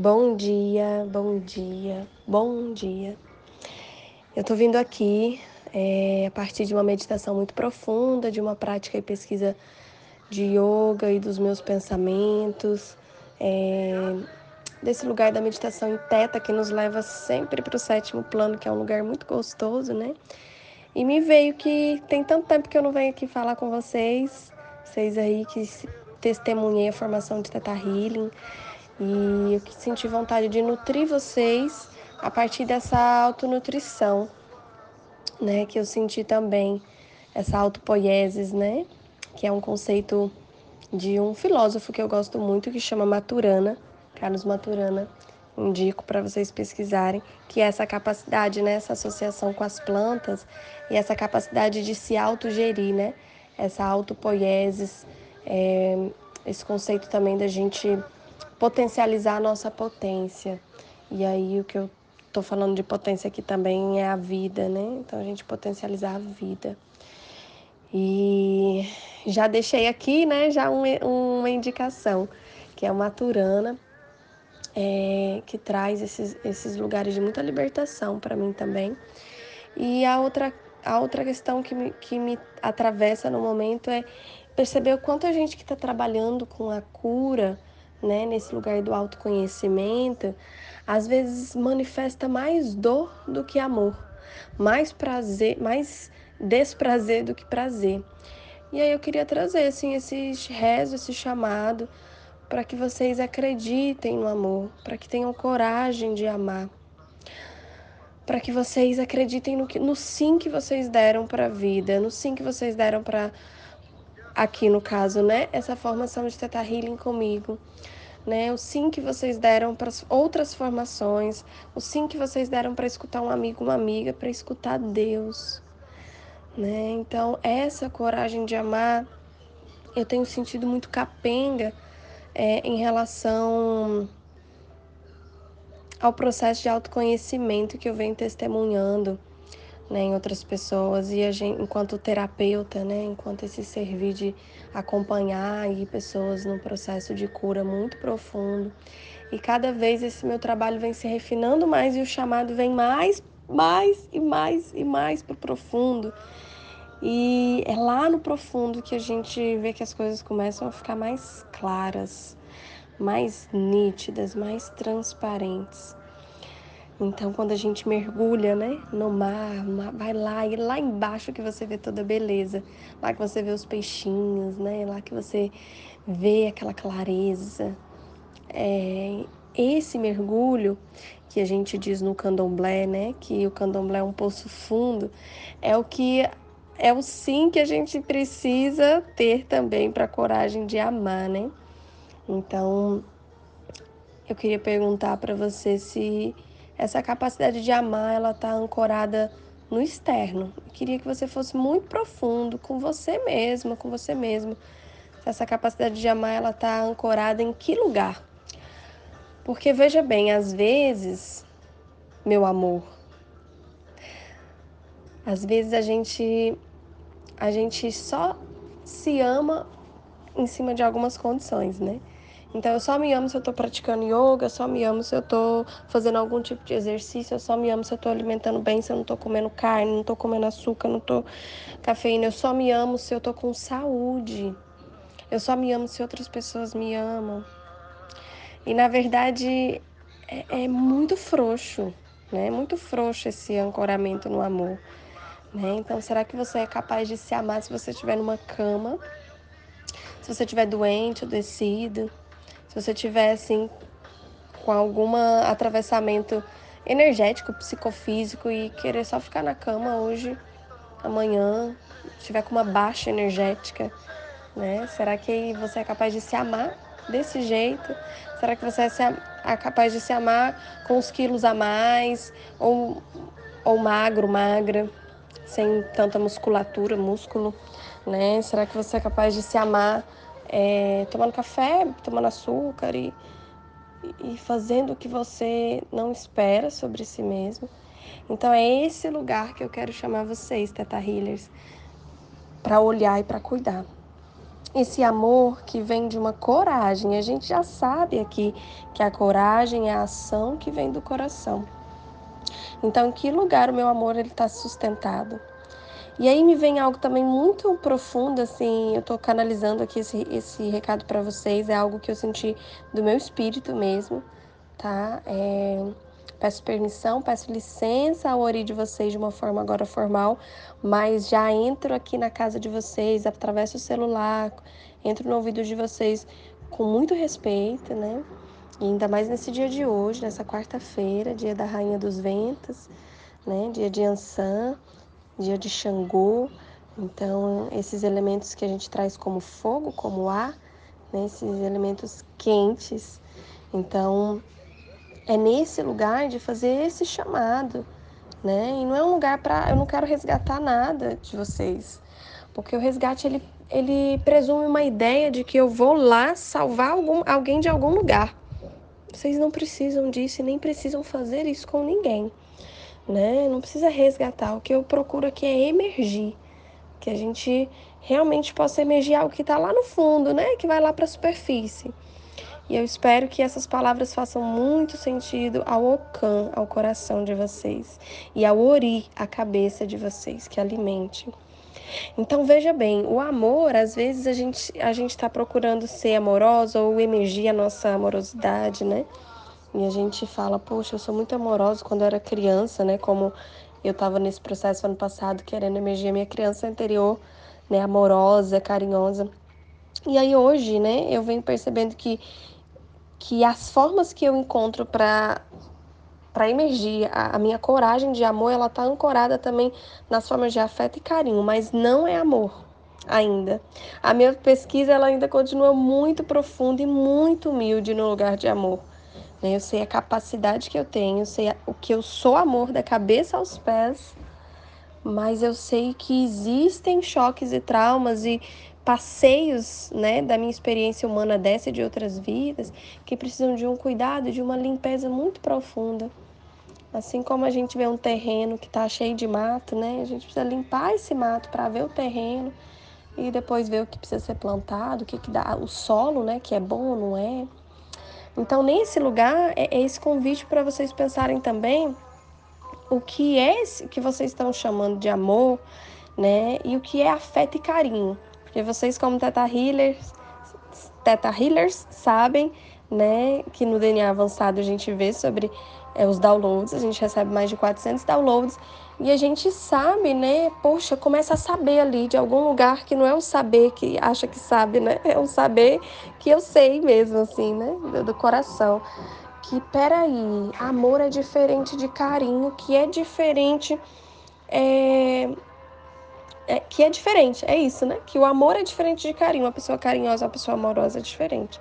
Bom dia, bom dia, bom dia. Eu tô vindo aqui é, a partir de uma meditação muito profunda, de uma prática e pesquisa de yoga e dos meus pensamentos, é, desse lugar da meditação em teta que nos leva sempre para o sétimo plano, que é um lugar muito gostoso, né? E me veio que tem tanto tempo que eu não venho aqui falar com vocês, vocês aí que testemunhei a formação de Teta Healing, e eu senti vontade de nutrir vocês a partir dessa autonutrição, né? Que eu senti também, essa autopoiesis, né? Que é um conceito de um filósofo que eu gosto muito, que chama Maturana, Carlos Maturana. Indico para vocês pesquisarem, que é essa capacidade, né? Essa associação com as plantas e essa capacidade de se autogerir, né? Essa autopoiesis, é, esse conceito também da gente potencializar a nossa potência. E aí o que eu estou falando de potência aqui também é a vida, né? Então a gente potencializar a vida. E já deixei aqui, né, já um, uma indicação, que é uma Turana, é, que traz esses, esses lugares de muita libertação para mim também. E a outra, a outra questão que me, que me atravessa no momento é perceber o quanto a gente que está trabalhando com a cura, né, nesse lugar do autoconhecimento, às vezes manifesta mais dor do que amor, mais prazer, mais desprazer do que prazer. E aí eu queria trazer assim esse rezo, esse chamado para que vocês acreditem no amor, para que tenham coragem de amar. Para que vocês acreditem no, que, no sim que vocês deram para a vida, no sim que vocês deram para aqui no caso, né? Essa formação de Teta Healing comigo, né? O sim que vocês deram para outras formações, o sim que vocês deram para escutar um amigo, uma amiga, para escutar Deus, né? Então, essa coragem de amar, eu tenho sentido muito capenga é, em relação ao processo de autoconhecimento que eu venho testemunhando né, em outras pessoas e a gente, enquanto terapeuta, né, enquanto esse servir de acompanhar aí pessoas num processo de cura muito profundo. E cada vez esse meu trabalho vem se refinando mais e o chamado vem mais, mais e mais e mais para o profundo. E é lá no profundo que a gente vê que as coisas começam a ficar mais claras, mais nítidas, mais transparentes. Então, quando a gente mergulha, né, no mar, vai lá e lá embaixo que você vê toda a beleza, lá que você vê os peixinhos, né, lá que você vê aquela clareza. É, esse mergulho que a gente diz no candomblé, né, que o candomblé é um poço fundo, é o que é o sim que a gente precisa ter também para a coragem de amar, né? Então, eu queria perguntar para você se essa capacidade de amar, ela está ancorada no externo. Eu queria que você fosse muito profundo com você mesma, com você mesmo. Essa capacidade de amar, ela está ancorada em que lugar? Porque veja bem, às vezes, meu amor, às vezes a gente a gente só se ama em cima de algumas condições, né? Então, eu só me amo se eu estou praticando yoga, eu só me amo se eu estou fazendo algum tipo de exercício, eu só me amo se eu estou alimentando bem, se eu não estou comendo carne, não estou comendo açúcar, não estou cafeína. Eu só me amo se eu estou com saúde. Eu só me amo se outras pessoas me amam. E, na verdade, é, é muito frouxo, né? Muito frouxo esse ancoramento no amor. Né? Então, será que você é capaz de se amar se você estiver numa cama? Se você estiver doente, adoecido? Se você tiver assim com algum atravessamento energético, psicofísico e querer só ficar na cama hoje, amanhã, tiver com uma baixa energética, né? Será que você é capaz de se amar desse jeito? Será que você é capaz de se amar com os quilos a mais ou, ou magro, magra, sem tanta musculatura, músculo, né? Será que você é capaz de se amar é, tomando café, tomando açúcar e, e fazendo o que você não espera sobre si mesmo. Então é esse lugar que eu quero chamar vocês, Teta Healers, para olhar e para cuidar. esse amor que vem de uma coragem. A gente já sabe aqui que a coragem é a ação que vem do coração. Então, em que lugar o meu amor ele está sustentado? E aí me vem algo também muito profundo, assim, eu estou canalizando aqui esse, esse recado para vocês, é algo que eu senti do meu espírito mesmo, tá? É, peço permissão, peço licença ao ori de vocês de uma forma agora formal, mas já entro aqui na casa de vocês, atravesso o celular, entro no ouvido de vocês com muito respeito, né? E ainda mais nesse dia de hoje, nessa quarta-feira, dia da Rainha dos Ventos, né? Dia de Ansan dia de Xangô. Então, esses elementos que a gente traz como fogo, como ar, né, esses elementos quentes. Então, é nesse lugar de fazer esse chamado, né? E não é um lugar para eu não quero resgatar nada de vocês, porque o resgate ele ele presume uma ideia de que eu vou lá salvar algum, alguém de algum lugar. Vocês não precisam disso e nem precisam fazer isso com ninguém né? Não precisa resgatar. O que eu procuro aqui é emergir, que a gente realmente possa emergir algo que está lá no fundo, né? Que vai lá para a superfície. E eu espero que essas palavras façam muito sentido ao Ocan, ao coração de vocês, e ao Ori, a cabeça de vocês, que alimente. Então veja bem, o amor, às vezes a gente a gente está procurando ser amorosa ou emergir a nossa amorosidade, né? E a gente fala, poxa, eu sou muito amorosa quando eu era criança, né? Como eu estava nesse processo ano passado, querendo emergir a minha criança anterior, né? Amorosa, carinhosa. E aí hoje, né? Eu venho percebendo que, que as formas que eu encontro para para emergir a, a, minha coragem de amor, ela tá ancorada também nas formas de afeto e carinho, mas não é amor ainda. A minha pesquisa ela ainda continua muito profunda e muito humilde no lugar de amor. Eu sei a capacidade que eu tenho, sei o que eu sou amor da cabeça aos pés, mas eu sei que existem choques e traumas e passeios, né, da minha experiência humana dessa e de outras vidas, que precisam de um cuidado, de uma limpeza muito profunda. Assim como a gente vê um terreno que está cheio de mato, né, a gente precisa limpar esse mato para ver o terreno e depois ver o que precisa ser plantado, o que, que dá, o solo, né, que é bom ou não é. Então, nesse lugar, é, é esse convite para vocês pensarem também o que é esse que vocês estão chamando de amor, né? E o que é afeto e carinho. Porque vocês, como Teta Healers, Teta Healers, sabem, né, que no DNA avançado a gente vê sobre é, os downloads, a gente recebe mais de 400 downloads e a gente sabe, né? Poxa, começa a saber ali de algum lugar que não é um saber que acha que sabe, né? É um saber que eu sei mesmo, assim, né? Do, do coração. Que, peraí, amor é diferente de carinho, que é diferente. É, é, que é diferente, é isso, né? Que o amor é diferente de carinho. Uma pessoa carinhosa, uma pessoa amorosa é diferente.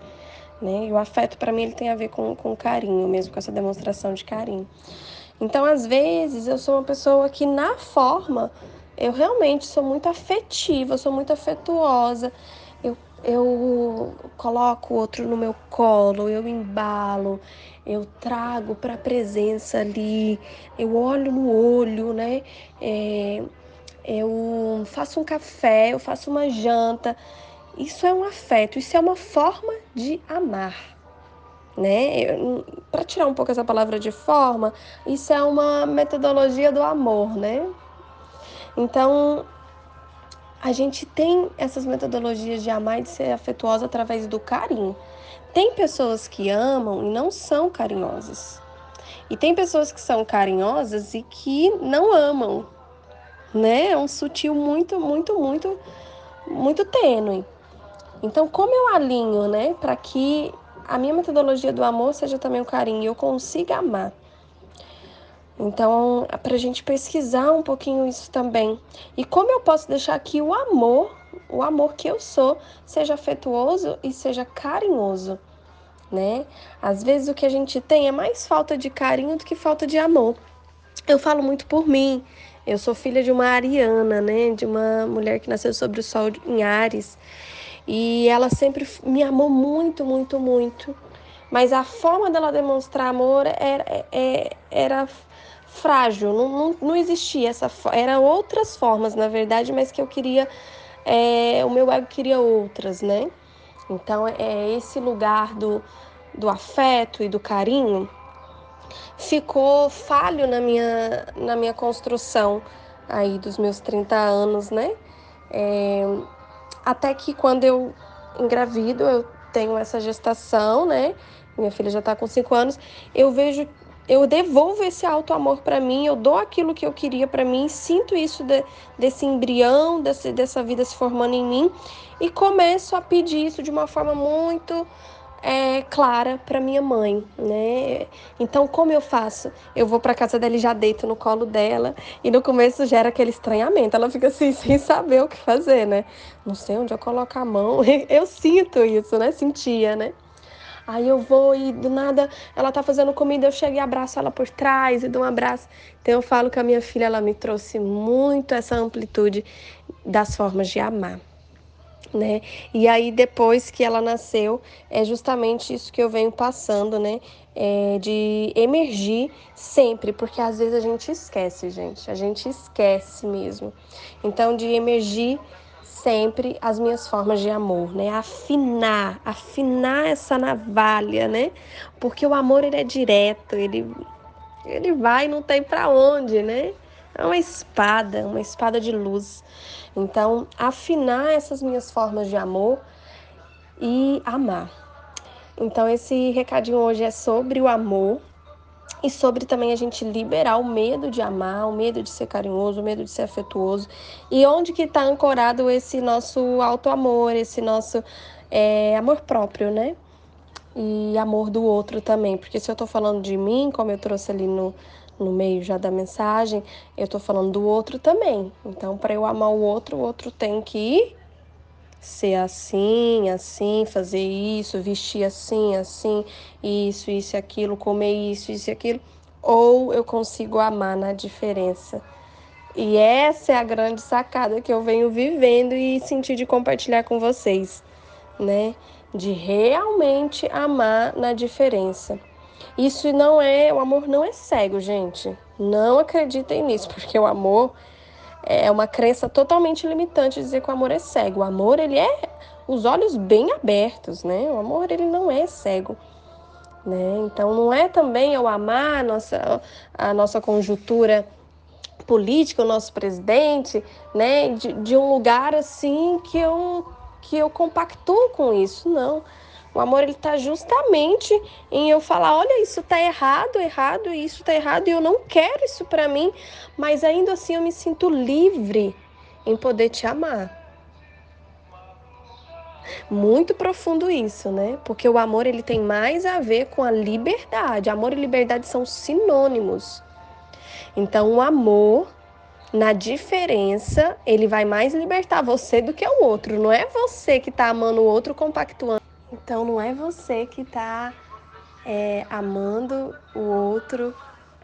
Né? E o afeto, para mim, ele tem a ver com, com carinho mesmo, com essa demonstração de carinho. Então, às vezes, eu sou uma pessoa que, na forma, eu realmente sou muito afetiva, sou muito afetuosa. Eu, eu coloco o outro no meu colo, eu embalo, eu trago para a presença ali, eu olho no olho, né? É, eu faço um café, eu faço uma janta. Isso é um afeto, isso é uma forma de amar né? Para tirar um pouco essa palavra de forma, isso é uma metodologia do amor, né? Então, a gente tem essas metodologias de amar e de ser afetuosa através do carinho. Tem pessoas que amam e não são carinhosas. E tem pessoas que são carinhosas e que não amam, né? É um sutil muito, muito, muito, muito tênue. Então, como eu alinho, né, para que a minha metodologia do amor seja também o carinho e eu consiga amar. Então, para a gente pesquisar um pouquinho isso também. E como eu posso deixar que o amor, o amor que eu sou, seja afetuoso e seja carinhoso, né? Às vezes o que a gente tem é mais falta de carinho do que falta de amor. Eu falo muito por mim. Eu sou filha de uma ariana, né? De uma mulher que nasceu sobre o sol em Ares. E ela sempre me amou muito, muito, muito. Mas a forma dela demonstrar amor era, era, é, era frágil, não, não, não existia essa Eram outras formas, na verdade, mas que eu queria é, o meu ego queria outras, né? Então é esse lugar do, do afeto e do carinho ficou falho na minha, na minha construção aí dos meus 30 anos, né? É, até que quando eu engravido, eu tenho essa gestação, né? Minha filha já tá com 5 anos, eu vejo eu devolvo esse alto amor para mim, eu dou aquilo que eu queria para mim, sinto isso de, desse embrião, desse, dessa vida se formando em mim e começo a pedir isso de uma forma muito é, clara para minha mãe, né? Então, como eu faço? Eu vou para casa dela e já deito no colo dela e no começo gera aquele estranhamento, ela fica assim sem saber o que fazer, né? Não sei onde eu coloco a mão, eu sinto isso, né? Sentia, né? Aí eu vou e do nada ela tá fazendo comida, eu chego e abraço ela por trás e dou um abraço. Então eu falo que a minha filha ela me trouxe muito essa amplitude das formas de amar. Né? E aí depois que ela nasceu, é justamente isso que eu venho passando, né? É de emergir sempre, porque às vezes a gente esquece, gente. A gente esquece mesmo. Então de emergir sempre as minhas formas de amor, né? Afinar, afinar essa navalha, né? Porque o amor ele é direto, ele ele vai não tem para onde, né? É uma espada, uma espada de luz. Então, afinar essas minhas formas de amor e amar. Então, esse recadinho hoje é sobre o amor, e sobre também a gente liberar o medo de amar, o medo de ser carinhoso, o medo de ser afetuoso. E onde que está ancorado esse nosso auto-amor, esse nosso é, amor próprio, né? E amor do outro também. Porque se eu estou falando de mim, como eu trouxe ali no, no meio já da mensagem, eu estou falando do outro também. Então, para eu amar o outro, o outro tem que ser assim, assim, fazer isso, vestir assim, assim, isso, isso aquilo, comer isso, isso aquilo, ou eu consigo amar na diferença. E essa é a grande sacada que eu venho vivendo e sentir de compartilhar com vocês, né? De realmente amar na diferença. Isso não é, o amor não é cego, gente. Não acreditem nisso, porque o amor é uma crença totalmente limitante dizer que o amor é cego. O amor, ele é os olhos bem abertos, né? O amor, ele não é cego. Né? Então, não é também eu amar a nossa, a nossa conjuntura política, o nosso presidente, né? De, de um lugar assim que eu, que eu compactuo com isso. Não. O amor ele está justamente em eu falar, olha, isso está errado, errado, isso está errado e eu não quero isso para mim, mas ainda assim eu me sinto livre em poder te amar. Muito profundo isso, né? Porque o amor ele tem mais a ver com a liberdade. Amor e liberdade são sinônimos. Então, o amor na diferença, ele vai mais libertar você do que o outro. Não é você que está amando o outro compactuando. Então não é você que está é, amando o outro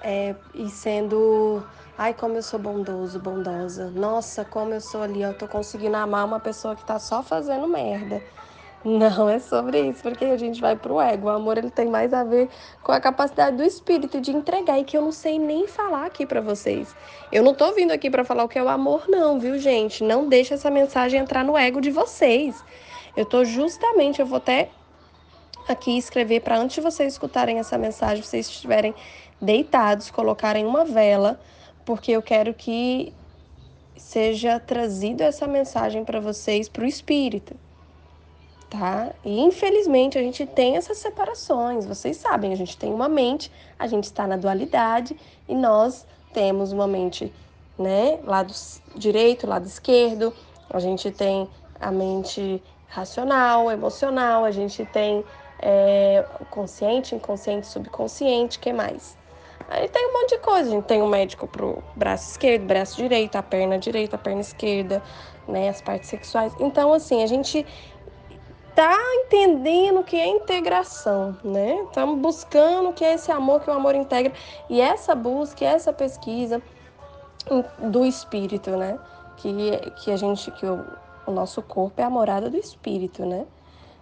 é, e sendo, ai como eu sou bondoso, bondosa. Nossa, como eu sou ali, eu tô conseguindo amar uma pessoa que está só fazendo merda. Não é sobre isso, porque a gente vai pro ego. O amor ele tem mais a ver com a capacidade do espírito de entregar e que eu não sei nem falar aqui para vocês. Eu não tô vindo aqui para falar o que é o amor não, viu, gente? Não deixa essa mensagem entrar no ego de vocês. Eu tô justamente, eu vou até aqui escrever para antes de vocês escutarem essa mensagem, vocês estiverem deitados, colocarem uma vela, porque eu quero que seja trazido essa mensagem para vocês, para o espírito, tá? E infelizmente a gente tem essas separações, vocês sabem, a gente tem uma mente, a gente está na dualidade e nós temos uma mente, né, lado direito, lado esquerdo, a gente tem a mente racional, emocional, a gente tem é, consciente, inconsciente, subconsciente, que mais? Aí tem um monte de coisa, a gente tem um médico pro braço esquerdo, braço direito, a perna direita, a perna esquerda, né, as partes sexuais. Então, assim, a gente tá entendendo o que é integração, né? Estamos buscando o que é esse amor, que o amor integra. E essa busca, essa pesquisa do espírito, né? Que, que a gente, que o, o nosso corpo é a morada do espírito, né?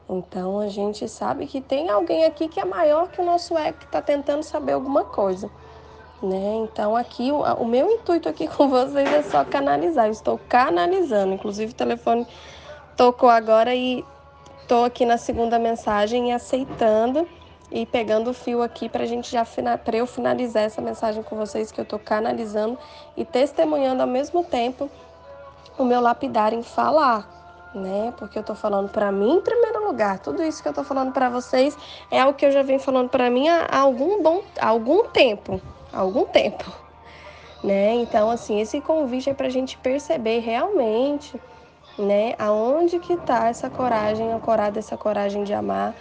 Então a gente sabe que tem alguém aqui que é maior que o nosso ego que está tentando saber alguma coisa. né? Então aqui o, o meu intuito aqui com vocês é só canalizar. Eu estou canalizando, inclusive o telefone tocou agora e tô aqui na segunda mensagem e aceitando e pegando o fio aqui para a gente já para eu finalizar essa mensagem com vocês que eu tô canalizando e testemunhando ao mesmo tempo o meu lapidar em falar, né? Porque eu tô falando para mim em primeiro lugar. Tudo isso que eu tô falando para vocês é o que eu já venho falando para mim há algum bom há algum tempo, há algum tempo, né? Então assim, esse convite é para a gente perceber realmente, né, aonde que tá essa coragem ancorada, essa coragem de amar,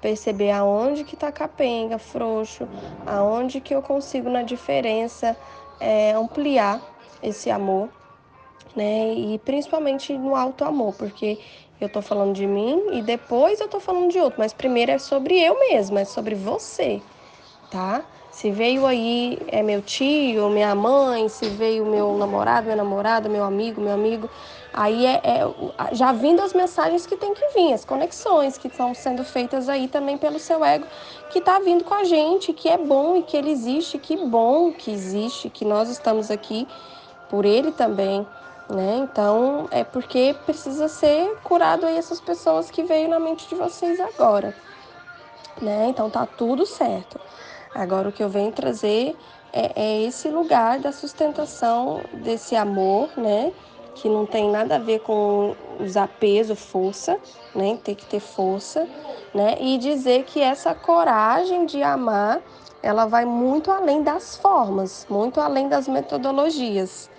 perceber aonde que tá capenga, frouxo, aonde que eu consigo na diferença é, ampliar esse amor né? E principalmente no alto amor, porque eu tô falando de mim e depois eu tô falando de outro, mas primeiro é sobre eu mesma, é sobre você, tá? Se veio aí é meu tio, minha mãe, se veio meu namorado, minha namorada, meu amigo, meu amigo, aí é, é já vindo as mensagens que tem que vir, as conexões que estão sendo feitas aí também pelo seu ego, que tá vindo com a gente, que é bom e que ele existe, que bom que existe, que nós estamos aqui por ele também né? Então é porque precisa ser curado aí essas pessoas que veio na mente de vocês agora, né? Então tá tudo certo. Agora o que eu venho trazer é, é esse lugar da sustentação desse amor, né? Que não tem nada a ver com usar peso, força, né? Tem que ter força, né? E dizer que essa coragem de amar, ela vai muito além das formas, muito além das metodologias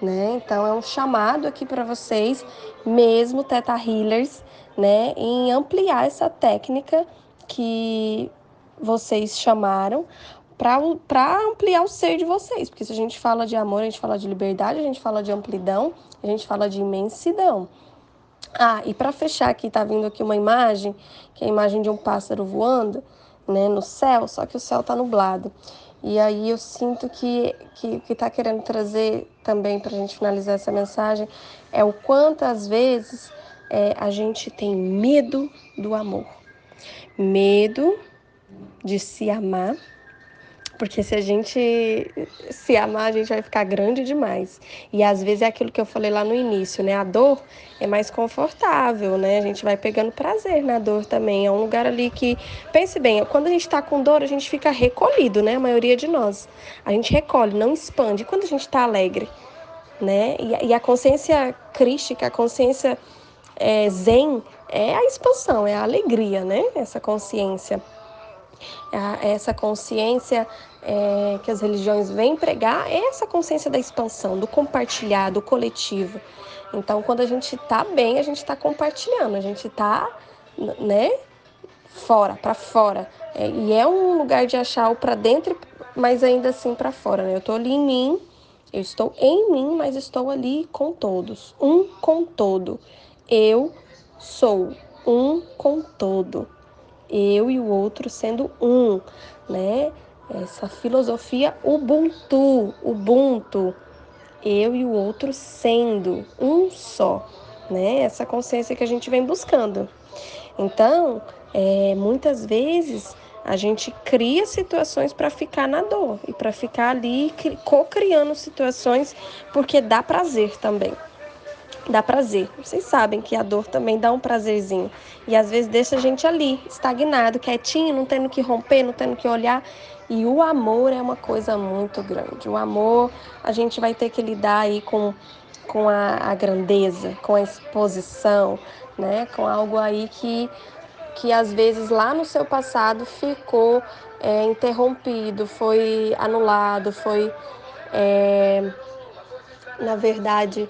né? Então é um chamado aqui para vocês, mesmo Teta Healers, né, em ampliar essa técnica que vocês chamaram para ampliar o ser de vocês, porque se a gente fala de amor, a gente fala de liberdade, a gente fala de amplidão, a gente fala de imensidão. Ah, e para fechar aqui, tá vindo aqui uma imagem, que é a imagem de um pássaro voando, né, no céu, só que o céu tá nublado. E aí eu sinto que que está querendo trazer também para a gente finalizar essa mensagem é o quanto às vezes é, a gente tem medo do amor, medo de se amar porque se a gente se amar, a gente vai ficar grande demais. E às vezes é aquilo que eu falei lá no início, né? A dor é mais confortável, né? A gente vai pegando prazer na dor também. É um lugar ali que, pense bem, quando a gente tá com dor, a gente fica recolhido, né? A maioria de nós. A gente recolhe, não expande. E quando a gente tá alegre, né? E, e a consciência crística, a consciência é, zen, é a expansão, é a alegria, né? Essa consciência essa consciência é, que as religiões vêm pregar é essa consciência da expansão, do compartilhar, do coletivo. Então, quando a gente está bem, a gente está compartilhando, a gente está, né, fora, para fora. É, e é um lugar de achar o para dentro, mas ainda assim para fora. Né? Eu estou ali em mim, eu estou em mim, mas estou ali com todos, um com todo. Eu sou um com todo eu e o outro sendo um, né? Essa filosofia Ubuntu, Ubuntu, eu e o outro sendo um só, né? Essa consciência que a gente vem buscando. Então, é, muitas vezes a gente cria situações para ficar na dor e para ficar ali co-criando situações porque dá prazer também dá prazer. Vocês sabem que a dor também dá um prazerzinho. E às vezes deixa a gente ali, estagnado, quietinho, não tendo que romper, não tendo que olhar. E o amor é uma coisa muito grande. O amor, a gente vai ter que lidar aí com, com a, a grandeza, com a exposição, né? Com algo aí que, que às vezes lá no seu passado ficou é, interrompido, foi anulado, foi, é, na verdade,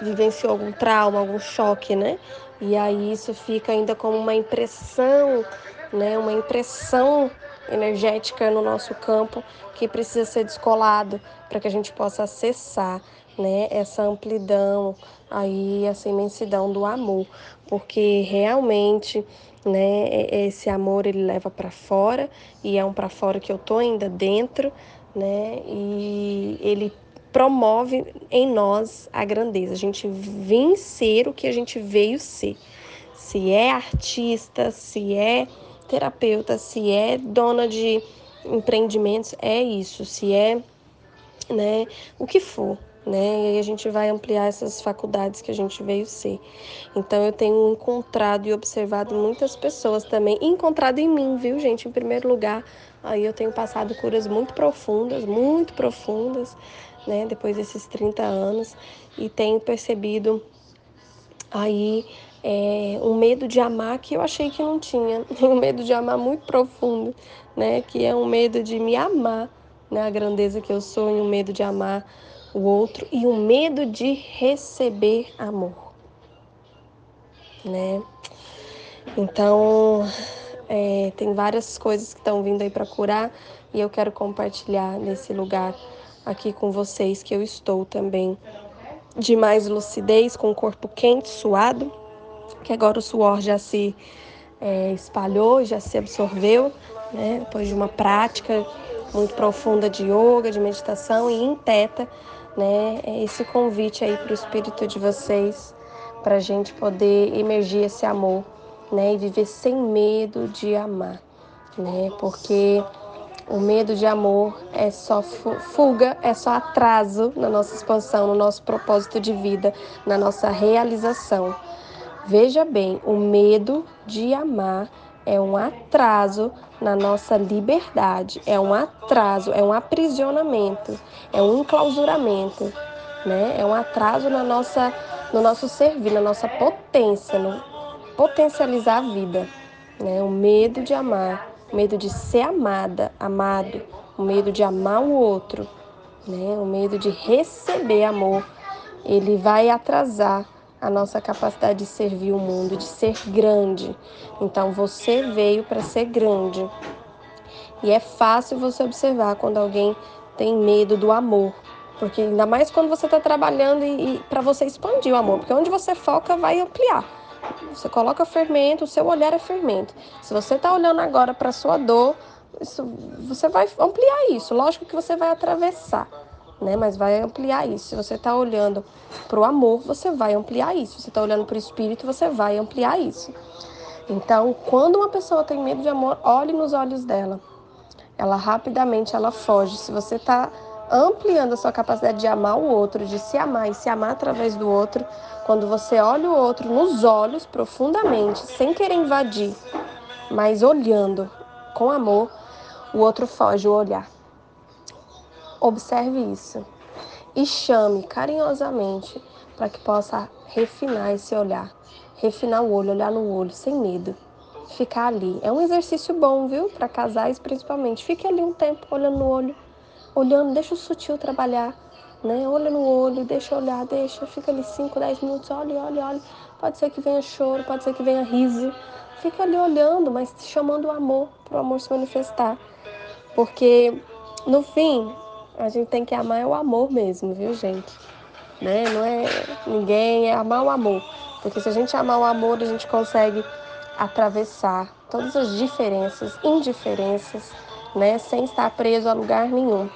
vivenciou algum trauma, algum choque, né? E aí isso fica ainda como uma impressão, né? Uma impressão energética no nosso campo que precisa ser descolado para que a gente possa acessar, né? Essa amplidão aí, essa imensidão do amor, porque realmente, né? Esse amor ele leva para fora e é um para fora que eu tô ainda dentro, né? E ele promove em nós a grandeza, a gente vencer o que a gente veio ser. Se é artista, se é terapeuta, se é dona de, empreendimentos, é isso. Se é, né, o que for, né? E aí a gente vai ampliar essas faculdades que a gente veio ser. Então eu tenho encontrado e observado muitas pessoas também, encontrado em mim, viu, gente? Em primeiro lugar, aí eu tenho passado curas muito profundas, muito profundas, né? Depois desses 30 anos e tenho percebido aí é, um medo de amar que eu achei que não tinha, um medo de amar muito profundo, né? Que é um medo de me amar, né? Grandeza que eu sou e um medo de amar o outro e o medo de receber amor, né? Então, é, tem várias coisas que estão vindo aí para curar e eu quero compartilhar nesse lugar aqui com vocês que eu estou também de mais lucidez, com o corpo quente, suado, que agora o suor já se é, espalhou, já se absorveu, né? Depois de uma prática muito profunda de yoga, de meditação e em teta, né? É esse convite aí para o espírito de vocês, para a gente poder emergir esse amor, né? E viver sem medo de amar, né? Porque o medo de amor é só fuga, é só atraso na nossa expansão, no nosso propósito de vida, na nossa realização. Veja bem, o medo de amar é um atraso na nossa liberdade, é um atraso, é um aprisionamento, é um enclausuramento, né? É um atraso na nossa, no nosso servir, na nossa potência, no potencializar a vida, né? O medo de amar, o medo de ser amada, amado, o medo de amar o outro, né? O medo de receber amor, ele vai atrasar a nossa capacidade de servir o mundo, de ser grande. Então você veio para ser grande. E é fácil você observar quando alguém tem medo do amor. Porque ainda mais quando você está trabalhando e, e para você expandir o amor, porque onde você foca vai ampliar. Você coloca fermento, o seu olhar é fermento. Se você está olhando agora para sua dor, isso, você vai ampliar isso. Lógico que você vai atravessar né? Mas vai ampliar isso. Se você está olhando para o amor, você vai ampliar isso. Se você está olhando para o espírito, você vai ampliar isso. Então, quando uma pessoa tem medo de amor, olhe nos olhos dela. Ela rapidamente ela foge. Se você está ampliando a sua capacidade de amar o outro, de se amar e se amar através do outro, quando você olha o outro nos olhos profundamente, sem querer invadir, mas olhando com amor, o outro foge o olhar. Observe isso e chame carinhosamente para que possa refinar esse olhar, refinar o olho, olhar no olho sem medo, ficar ali. É um exercício bom, viu? Para casais principalmente. Fique ali um tempo olhando no olho, olhando, deixa o sutil trabalhar, né? Olha no olho, deixa olhar, deixa, fica ali 5, 10 minutos, olha, olha, olha. Pode ser que venha choro, pode ser que venha riso. Fica ali olhando, mas chamando o amor, para o amor se manifestar. Porque no fim, a gente tem que amar é o amor mesmo, viu, gente? Né? Não é ninguém, é amar o amor. Porque se a gente amar o amor, a gente consegue atravessar todas as diferenças, indiferenças, né, sem estar preso a lugar nenhum.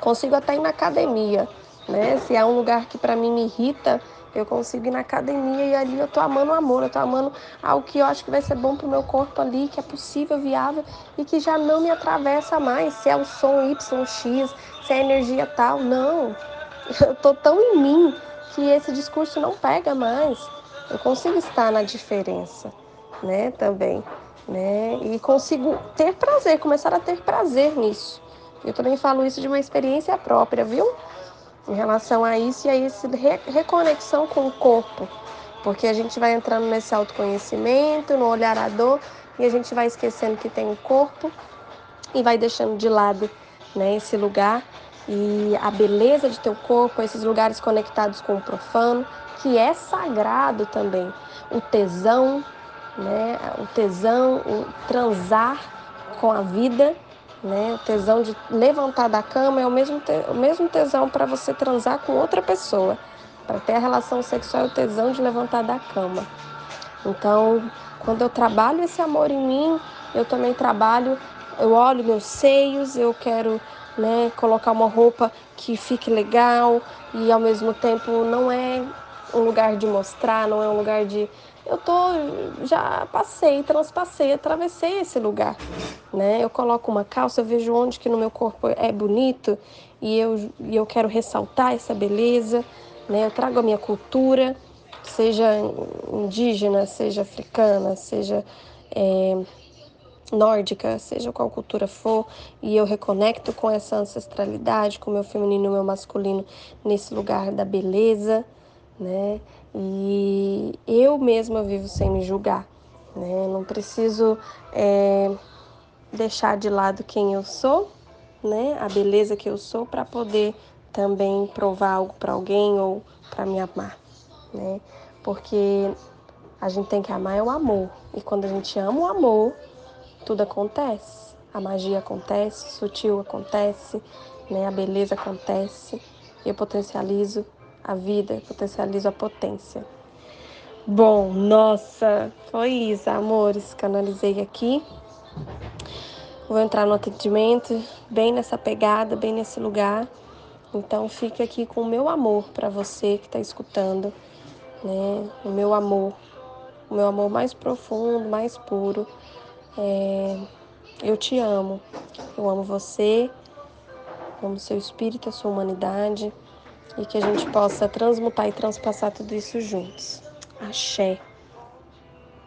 Consigo até ir na academia, né? Se há um lugar que para mim me irrita, eu consigo ir na academia e ali eu tô amando o amor, eu tô amando algo que eu acho que vai ser bom pro meu corpo ali, que é possível, viável e que já não me atravessa mais, se é o som Y, X, é a energia tal. Não. Eu tô tão em mim que esse discurso não pega mais. Eu consigo estar na diferença, né, também, né? E consigo ter prazer, começar a ter prazer nisso. Eu também falo isso de uma experiência própria, viu? em relação a isso e a essa reconexão com o corpo, porque a gente vai entrando nesse autoconhecimento, no olhar a dor e a gente vai esquecendo que tem um corpo e vai deixando de lado né, esse lugar e a beleza de teu corpo, esses lugares conectados com o profano, que é sagrado também, o tesão, né, o tesão, o transar com a vida né? O tesão de levantar da cama é o mesmo, te, o mesmo tesão para você transar com outra pessoa. Para ter a relação sexual é o tesão de levantar da cama. Então, quando eu trabalho esse amor em mim, eu também trabalho, eu olho meus seios, eu quero né, colocar uma roupa que fique legal e ao mesmo tempo não é um lugar de mostrar, não é um lugar de eu tô já passei, transpassei, atravessei esse lugar, né? Eu coloco uma calça, eu vejo onde que no meu corpo é bonito e eu, e eu quero ressaltar essa beleza, né? Eu trago a minha cultura, seja indígena, seja africana, seja é, nórdica, seja qual cultura for, e eu reconecto com essa ancestralidade, com o meu feminino e o meu masculino nesse lugar da beleza, né? E eu mesma vivo sem me julgar, né? Não preciso é, deixar de lado quem eu sou, né? A beleza que eu sou para poder também provar algo para alguém ou para me amar, né? Porque a gente tem que amar é o amor. E quando a gente ama o amor, tudo acontece. A magia acontece, o sutil acontece, né? A beleza acontece. Eu potencializo a vida, potencializo a potência. Bom, nossa, foi isso, amores. Canalizei aqui. Vou entrar no atendimento, bem nessa pegada, bem nesse lugar. Então, fica aqui com o meu amor para você que está escutando, né? O meu amor, o meu amor mais profundo, mais puro. É... Eu te amo. Eu amo você, amo seu espírito, a sua humanidade e que a gente possa transmutar e transpassar tudo isso juntos. Axé.